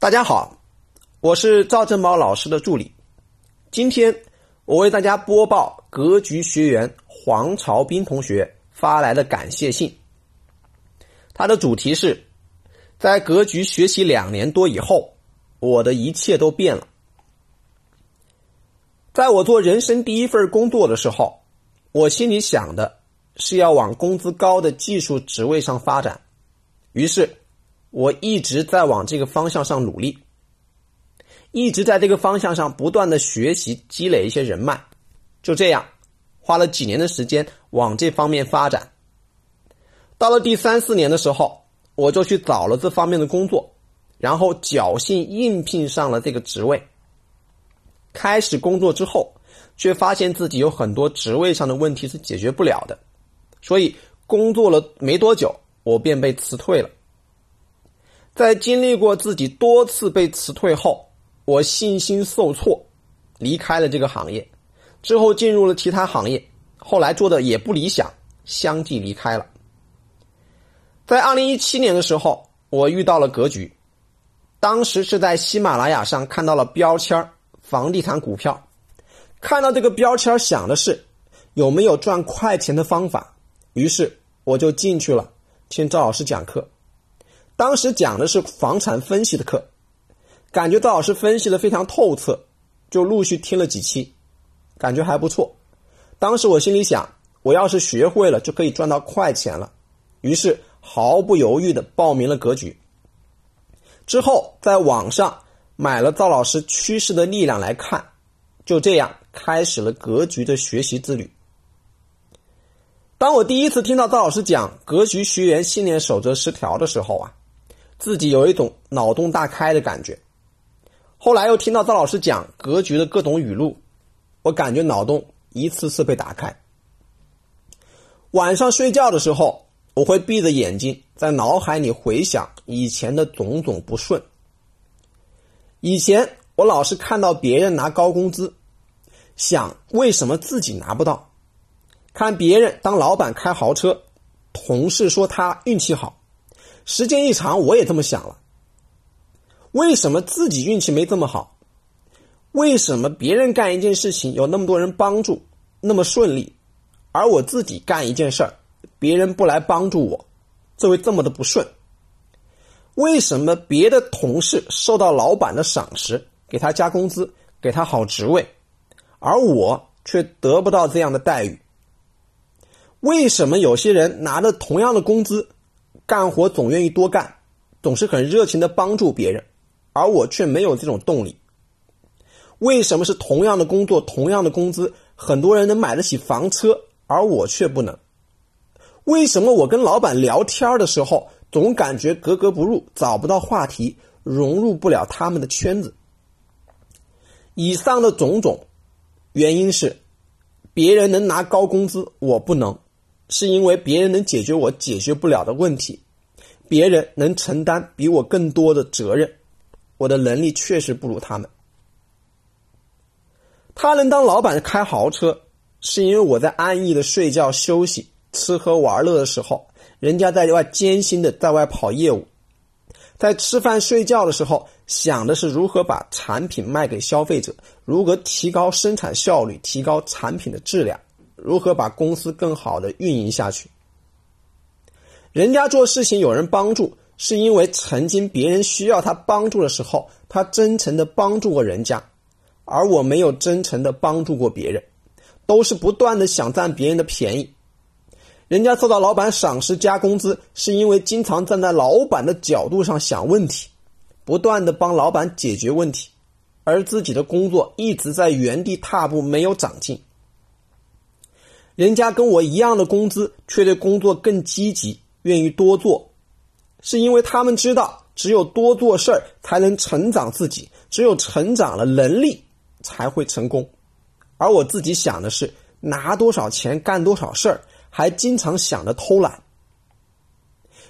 大家好，我是赵正宝老师的助理。今天我为大家播报格局学员黄朝斌同学发来的感谢信。他的主题是：在格局学习两年多以后，我的一切都变了。在我做人生第一份工作的时候，我心里想的是要往工资高的技术职位上发展，于是。我一直在往这个方向上努力，一直在这个方向上不断的学习，积累一些人脉，就这样花了几年的时间往这方面发展。到了第三四年的时候，我就去找了这方面的工作，然后侥幸应聘上了这个职位。开始工作之后，却发现自己有很多职位上的问题是解决不了的，所以工作了没多久，我便被辞退了。在经历过自己多次被辞退后，我信心受挫，离开了这个行业。之后进入了其他行业，后来做的也不理想，相继离开了。在二零一七年的时候，我遇到了格局，当时是在喜马拉雅上看到了标签房地产股票，看到这个标签想的是有没有赚快钱的方法，于是我就进去了，听赵老师讲课。当时讲的是房产分析的课，感觉赵老师分析的非常透彻，就陆续听了几期，感觉还不错。当时我心里想，我要是学会了，就可以赚到快钱了。于是毫不犹豫的报名了格局。之后在网上买了赵老师《趋势的力量》来看，就这样开始了格局的学习之旅。当我第一次听到赵老师讲格局学员信念守则十条的时候啊。自己有一种脑洞大开的感觉，后来又听到赵老师讲格局的各种语录，我感觉脑洞一次次被打开。晚上睡觉的时候，我会闭着眼睛，在脑海里回想以前的种种不顺。以前我老是看到别人拿高工资，想为什么自己拿不到？看别人当老板开豪车，同事说他运气好。时间一长，我也这么想了。为什么自己运气没这么好？为什么别人干一件事情有那么多人帮助，那么顺利，而我自己干一件事儿，别人不来帮助我，这会这么的不顺？为什么别的同事受到老板的赏识，给他加工资，给他好职位，而我却得不到这样的待遇？为什么有些人拿着同样的工资？干活总愿意多干，总是很热情的帮助别人，而我却没有这种动力。为什么是同样的工作、同样的工资，很多人能买得起房车，而我却不能？为什么我跟老板聊天的时候，总感觉格格不入，找不到话题，融入不了他们的圈子？以上的种种原因是，别人能拿高工资，我不能。是因为别人能解决我解决不了的问题，别人能承担比我更多的责任，我的能力确实不如他们。他能当老板开豪车，是因为我在安逸的睡觉休息、吃喝玩乐的时候，人家在外艰辛的在外跑业务，在吃饭睡觉的时候想的是如何把产品卖给消费者，如何提高生产效率，提高产品的质量。如何把公司更好的运营下去？人家做事情有人帮助，是因为曾经别人需要他帮助的时候，他真诚的帮助过人家，而我没有真诚的帮助过别人，都是不断的想占别人的便宜。人家受到老板赏识加工资，是因为经常站在老板的角度上想问题，不断的帮老板解决问题，而自己的工作一直在原地踏步，没有长进。人家跟我一样的工资，却对工作更积极，愿意多做，是因为他们知道，只有多做事儿才能成长自己，只有成长了能力才会成功。而我自己想的是拿多少钱干多少事儿，还经常想着偷懒。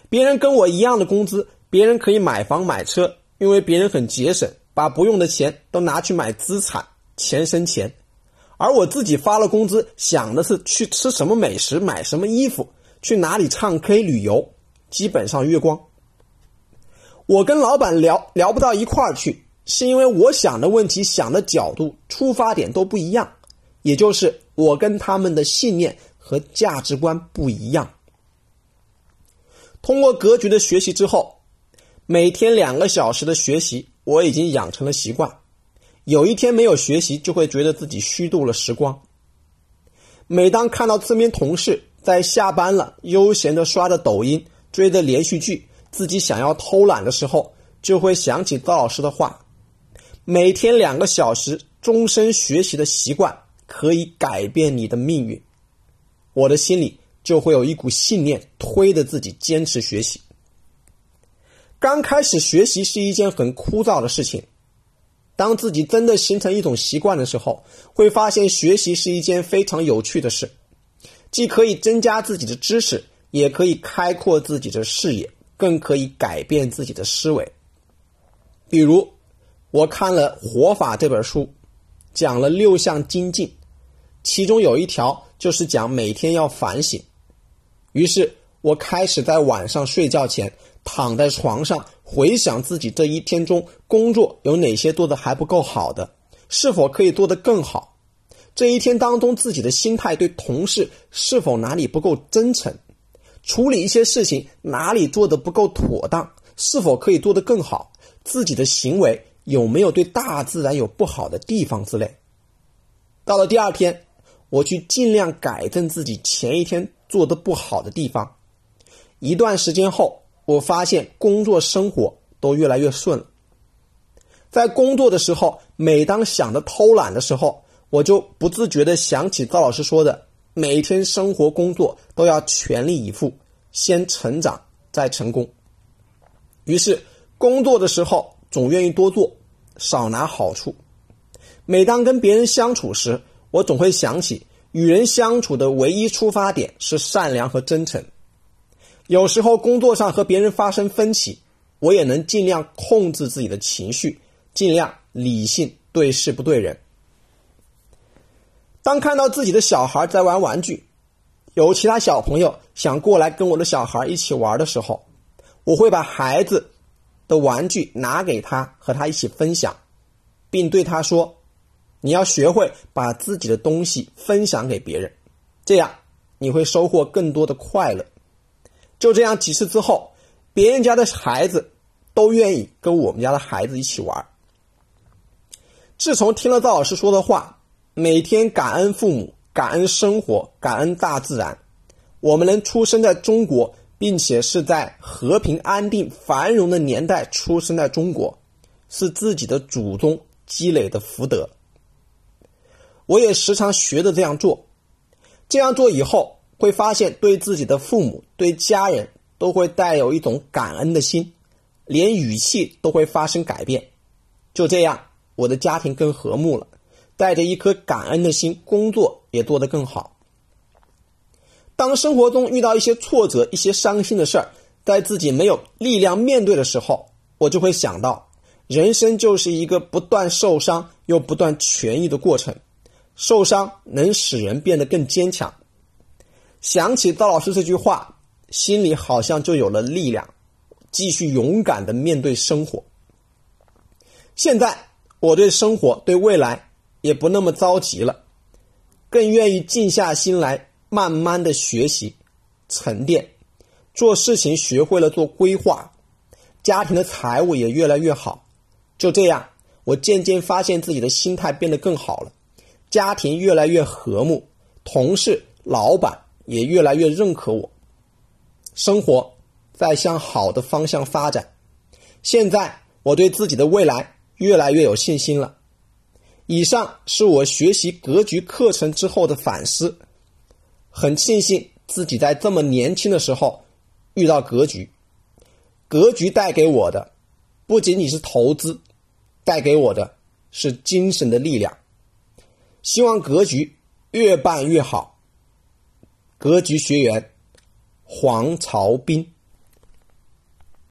别人跟我一样的工资，别人可以买房买车，因为别人很节省，把不用的钱都拿去买资产，钱生钱。而我自己发了工资，想的是去吃什么美食、买什么衣服、去哪里唱 K、旅游，基本上月光。我跟老板聊聊不到一块儿去，是因为我想的问题、想的角度、出发点都不一样，也就是我跟他们的信念和价值观不一样。通过格局的学习之后，每天两个小时的学习，我已经养成了习惯。有一天没有学习，就会觉得自己虚度了时光。每当看到身边同事在下班了，悠闲的刷着抖音、追着连续剧，自己想要偷懒的时候，就会想起赵老师的话：每天两个小时，终身学习的习惯可以改变你的命运。我的心里就会有一股信念，推着自己坚持学习。刚开始学习是一件很枯燥的事情。当自己真的形成一种习惯的时候，会发现学习是一件非常有趣的事，既可以增加自己的知识，也可以开阔自己的视野，更可以改变自己的思维。比如，我看了《活法》这本书，讲了六项精进，其中有一条就是讲每天要反省。于是我开始在晚上睡觉前。躺在床上回想自己这一天中工作有哪些做的还不够好的，是否可以做得更好？这一天当中自己的心态对同事是否哪里不够真诚？处理一些事情哪里做的不够妥当？是否可以做得更好？自己的行为有没有对大自然有不好的地方之类？到了第二天，我去尽量改正自己前一天做的不好的地方。一段时间后。我发现工作生活都越来越顺了。在工作的时候，每当想着偷懒的时候，我就不自觉的想起赵老师说的：每天生活工作都要全力以赴，先成长再成功。于是工作的时候总愿意多做，少拿好处。每当跟别人相处时，我总会想起与人相处的唯一出发点是善良和真诚。有时候工作上和别人发生分歧，我也能尽量控制自己的情绪，尽量理性对事不对人。当看到自己的小孩在玩玩具，有其他小朋友想过来跟我的小孩一起玩的时候，我会把孩子的玩具拿给他，和他一起分享，并对他说：“你要学会把自己的东西分享给别人，这样你会收获更多的快乐。”就这样几次之后，别人家的孩子都愿意跟我们家的孩子一起玩。自从听了赵老师说的话，每天感恩父母、感恩生活、感恩大自然，我们能出生在中国，并且是在和平、安定、繁荣的年代出生在中国，是自己的祖宗积累的福德。我也时常学着这样做，这样做以后。会发现对自己的父母、对家人都会带有一种感恩的心，连语气都会发生改变。就这样，我的家庭更和睦了，带着一颗感恩的心，工作也做得更好。当生活中遇到一些挫折、一些伤心的事儿，在自己没有力量面对的时候，我就会想到，人生就是一个不断受伤又不断痊愈的过程。受伤能使人变得更坚强。想起赵老师这句话，心里好像就有了力量，继续勇敢的面对生活。现在我对生活、对未来也不那么着急了，更愿意静下心来，慢慢的学习、沉淀，做事情学会了做规划，家庭的财务也越来越好。就这样，我渐渐发现自己的心态变得更好了，家庭越来越和睦，同事、老板。也越来越认可我，生活在向好的方向发展。现在我对自己的未来越来越有信心了。以上是我学习格局课程之后的反思，很庆幸自己在这么年轻的时候遇到格局。格局带给我的不仅仅是投资，带给我的是精神的力量。希望格局越办越好。格局学员黄朝斌。